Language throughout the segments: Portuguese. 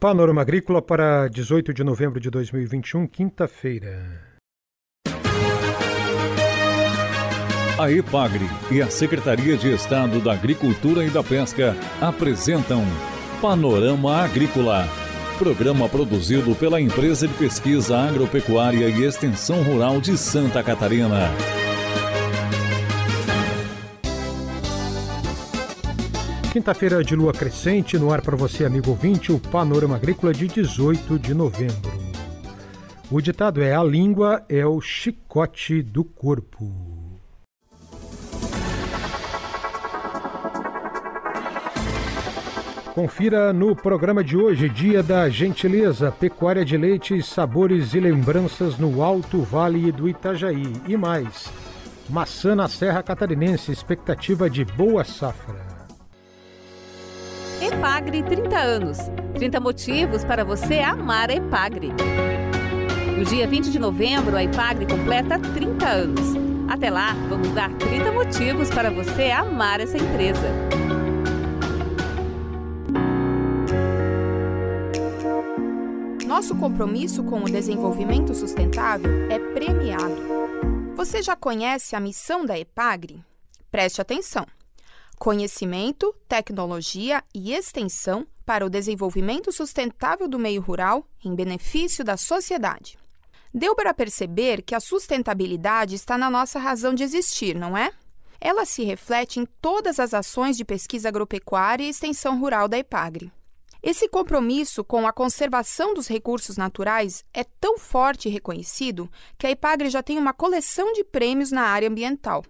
Panorama Agrícola para 18 de novembro de 2021, quinta-feira. A EPAGRE e a Secretaria de Estado da Agricultura e da Pesca apresentam Panorama Agrícola, programa produzido pela Empresa de Pesquisa Agropecuária e Extensão Rural de Santa Catarina. Quinta-feira de lua crescente, no ar para você, amigo ouvinte, o Panorama Agrícola de 18 de novembro. O ditado é: a língua é o chicote do corpo. Confira no programa de hoje, Dia da Gentileza, Pecuária de Leite, Sabores e Lembranças no Alto Vale do Itajaí. E mais, maçã na Serra Catarinense, expectativa de boa safra. Epagre 30 anos. 30 motivos para você amar a Epagre. No dia 20 de novembro, a Epagre completa 30 anos. Até lá, vamos dar 30 motivos para você amar essa empresa. Nosso compromisso com o desenvolvimento sustentável é premiado. Você já conhece a missão da Epagre? Preste atenção conhecimento, tecnologia e extensão para o desenvolvimento sustentável do meio rural em benefício da sociedade. Deu para perceber que a sustentabilidade está na nossa razão de existir, não é? Ela se reflete em todas as ações de pesquisa agropecuária e extensão rural da EPAGRE. Esse compromisso com a conservação dos recursos naturais é tão forte e reconhecido que a EPAGRE já tem uma coleção de prêmios na área ambiental.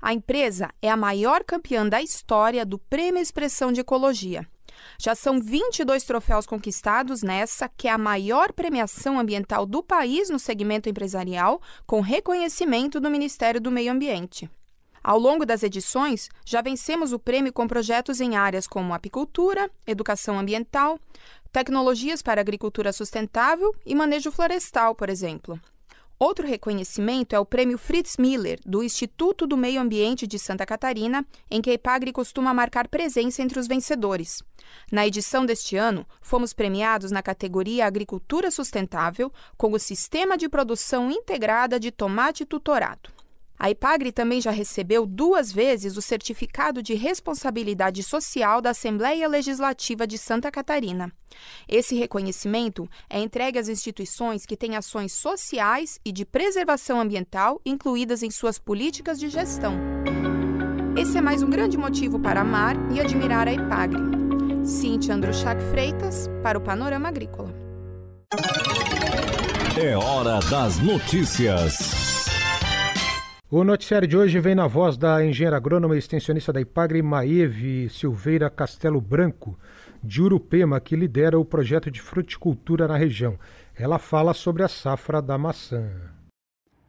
A empresa é a maior campeã da história do Prêmio Expressão de Ecologia. Já são 22 troféus conquistados nessa, que é a maior premiação ambiental do país no segmento empresarial, com reconhecimento do Ministério do Meio Ambiente. Ao longo das edições, já vencemos o prêmio com projetos em áreas como apicultura, educação ambiental, tecnologias para agricultura sustentável e manejo florestal, por exemplo. Outro reconhecimento é o Prêmio Fritz Miller, do Instituto do Meio Ambiente de Santa Catarina, em que a IPAGRE costuma marcar presença entre os vencedores. Na edição deste ano, fomos premiados na categoria Agricultura Sustentável com o Sistema de Produção Integrada de Tomate Tutorado. A IPAGRE também já recebeu duas vezes o certificado de responsabilidade social da Assembleia Legislativa de Santa Catarina. Esse reconhecimento é entregue às instituições que têm ações sociais e de preservação ambiental incluídas em suas políticas de gestão. Esse é mais um grande motivo para amar e admirar a IPAGRE. Cintia Andruchak Freitas, para o Panorama Agrícola. É hora das notícias. O noticiário de hoje vem na voz da engenheira agrônoma e extensionista da Ipagre, Maeve Silveira Castelo Branco, de Urupema, que lidera o projeto de fruticultura na região. Ela fala sobre a safra da maçã.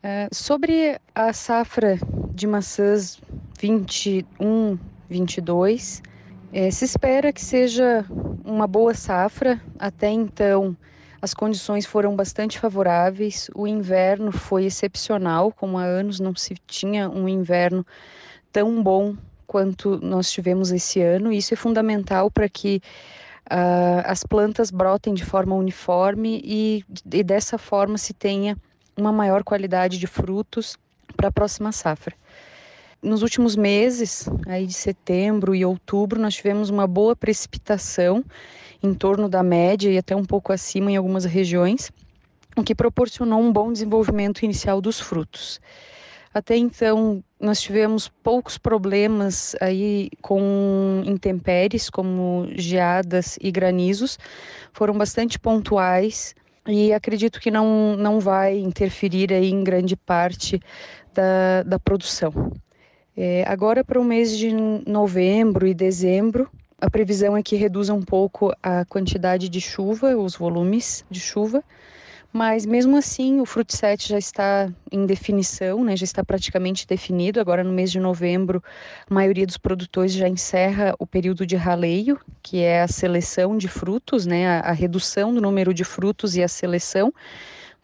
É, sobre a safra de maçãs 21, 22, é, se espera que seja uma boa safra. Até então, as condições foram bastante favoráveis, o inverno foi excepcional, como há anos não se tinha um inverno tão bom quanto nós tivemos esse ano. Isso é fundamental para que uh, as plantas brotem de forma uniforme e, e dessa forma se tenha uma maior qualidade de frutos para a próxima safra. Nos últimos meses, aí de setembro e outubro, nós tivemos uma boa precipitação em torno da média e até um pouco acima em algumas regiões, o que proporcionou um bom desenvolvimento inicial dos frutos. Até então, nós tivemos poucos problemas aí com intempéries, como geadas e granizos, foram bastante pontuais e acredito que não, não vai interferir aí em grande parte da, da produção. É, agora, para o mês de novembro e dezembro, a previsão é que reduza um pouco a quantidade de chuva, os volumes de chuva, mas mesmo assim o Fruit Set já está em definição, né, já está praticamente definido. Agora no mês de novembro, a maioria dos produtores já encerra o período de raleio, que é a seleção de frutos, né, a, a redução do número de frutos e a seleção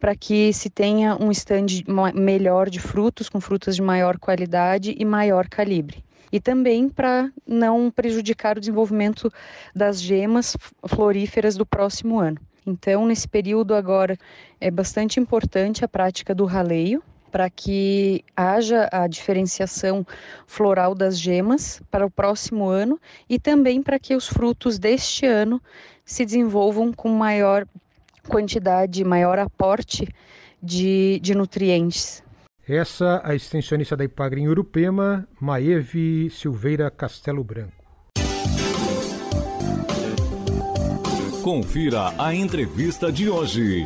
para que se tenha um stand melhor de frutos, com frutas de maior qualidade e maior calibre. e também para não prejudicar o desenvolvimento das gemas floríferas do próximo ano. Então, nesse período agora, é bastante importante a prática do raleio, para que haja a diferenciação floral das gemas para o próximo ano e também para que os frutos deste ano se desenvolvam com maior quantidade, maior aporte de, de nutrientes. Essa a extensionista da Ipagre em Urupema, Maeve Silveira Castelo Branco. Confira a entrevista de hoje.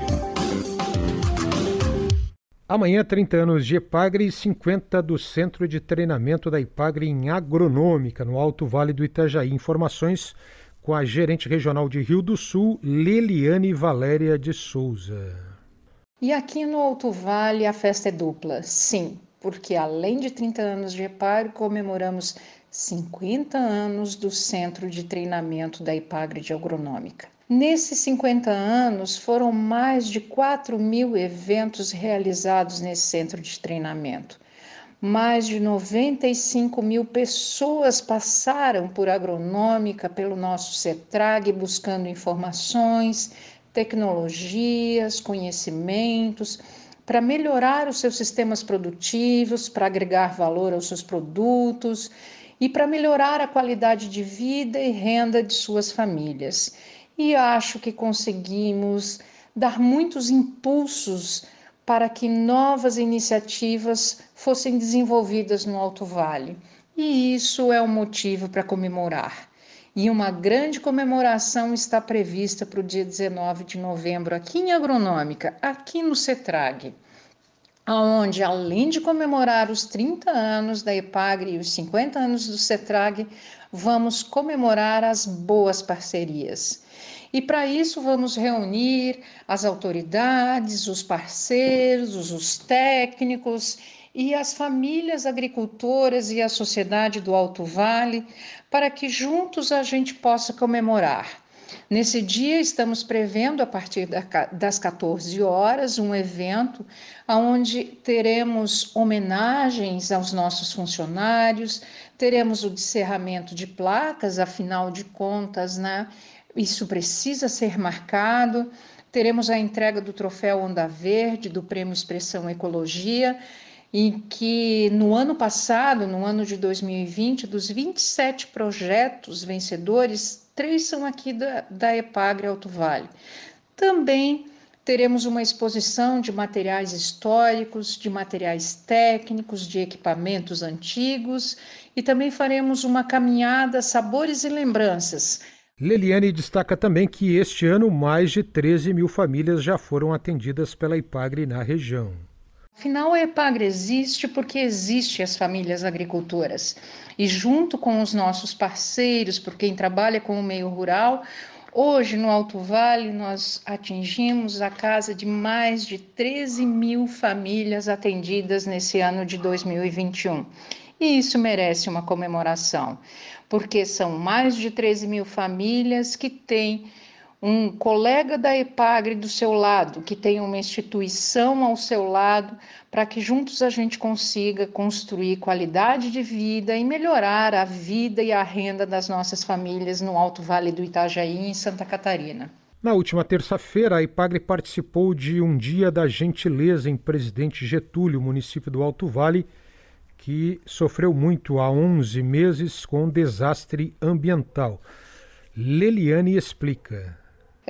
Amanhã, 30 anos de Epagre e 50 do Centro de Treinamento da Ipagre em Agronômica, no Alto Vale do Itajaí. Informações com a gerente regional de Rio do Sul, Leliane Valéria de Souza. E aqui no Alto Vale a festa é dupla, sim, porque além de 30 anos de Epagre, comemoramos 50 anos do Centro de Treinamento da Ipagre de Agronômica. Nesses 50 anos, foram mais de 4 mil eventos realizados nesse centro de treinamento. Mais de 95 mil pessoas passaram por agronômica pelo nosso CETRAG, buscando informações, tecnologias, conhecimentos para melhorar os seus sistemas produtivos, para agregar valor aos seus produtos e para melhorar a qualidade de vida e renda de suas famílias. E acho que conseguimos dar muitos impulsos para que novas iniciativas fossem desenvolvidas no Alto Vale. E isso é um motivo para comemorar. E uma grande comemoração está prevista para o dia 19 de novembro aqui em Agronômica, aqui no CETRAG, onde além de comemorar os 30 anos da EPAGRE e os 50 anos do CETRAG, vamos comemorar as boas parcerias. E para isso vamos reunir as autoridades, os parceiros, os técnicos e as famílias agricultoras e a sociedade do Alto Vale, para que juntos a gente possa comemorar. Nesse dia, estamos prevendo, a partir das 14 horas, um evento onde teremos homenagens aos nossos funcionários, teremos o descerramento de placas, afinal de contas, né? Isso precisa ser marcado. Teremos a entrega do troféu Onda Verde, do Prêmio Expressão Ecologia, em que no ano passado, no ano de 2020, dos 27 projetos vencedores, três são aqui da, da Epagre Alto Vale. Também teremos uma exposição de materiais históricos, de materiais técnicos, de equipamentos antigos e também faremos uma caminhada Sabores e Lembranças Leliane destaca também que este ano mais de 13 mil famílias já foram atendidas pela Ipagre na região. Afinal, a Ipagre existe porque existe as famílias agricultoras. E junto com os nossos parceiros, por quem trabalha com o meio rural, hoje no Alto Vale nós atingimos a casa de mais de 13 mil famílias atendidas nesse ano de 2021. E isso merece uma comemoração, porque são mais de 13 mil famílias que têm um colega da EPAGRE do seu lado, que tem uma instituição ao seu lado, para que juntos a gente consiga construir qualidade de vida e melhorar a vida e a renda das nossas famílias no Alto Vale do Itajaí, em Santa Catarina. Na última terça-feira, a IPAGRE participou de um Dia da Gentileza em Presidente Getúlio, município do Alto Vale, que sofreu muito há 11 meses com desastre ambiental. Leliane explica.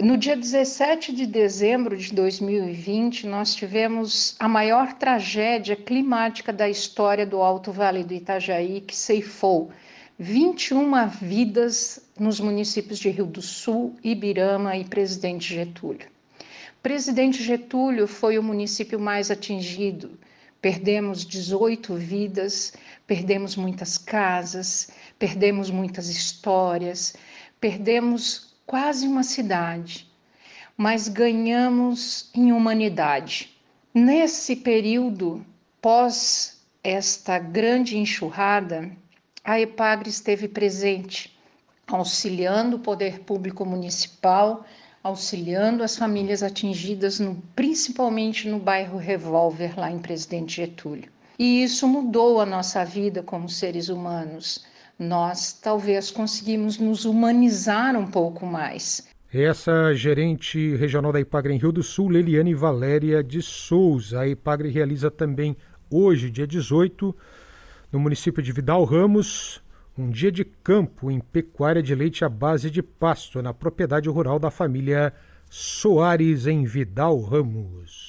No dia 17 de dezembro de 2020, nós tivemos a maior tragédia climática da história do Alto Vale do Itajaí, que ceifou 21 vidas nos municípios de Rio do Sul, Ibirama e Presidente Getúlio. Presidente Getúlio foi o município mais atingido, Perdemos 18 vidas, perdemos muitas casas, perdemos muitas histórias, perdemos quase uma cidade, mas ganhamos em humanidade. Nesse período, pós esta grande enxurrada, a EPAGRE esteve presente, auxiliando o poder público municipal auxiliando as famílias atingidas, no, principalmente no bairro Revolver, lá em Presidente Getúlio. E isso mudou a nossa vida como seres humanos. Nós talvez conseguimos nos humanizar um pouco mais. Essa gerente regional da Ipagre em Rio do Sul, Leliane Valéria de Souza. A Ipagre realiza também hoje, dia 18, no município de Vidal Ramos, um dia de campo em pecuária de leite à base de pasto na propriedade rural da família Soares em Vidal Ramos.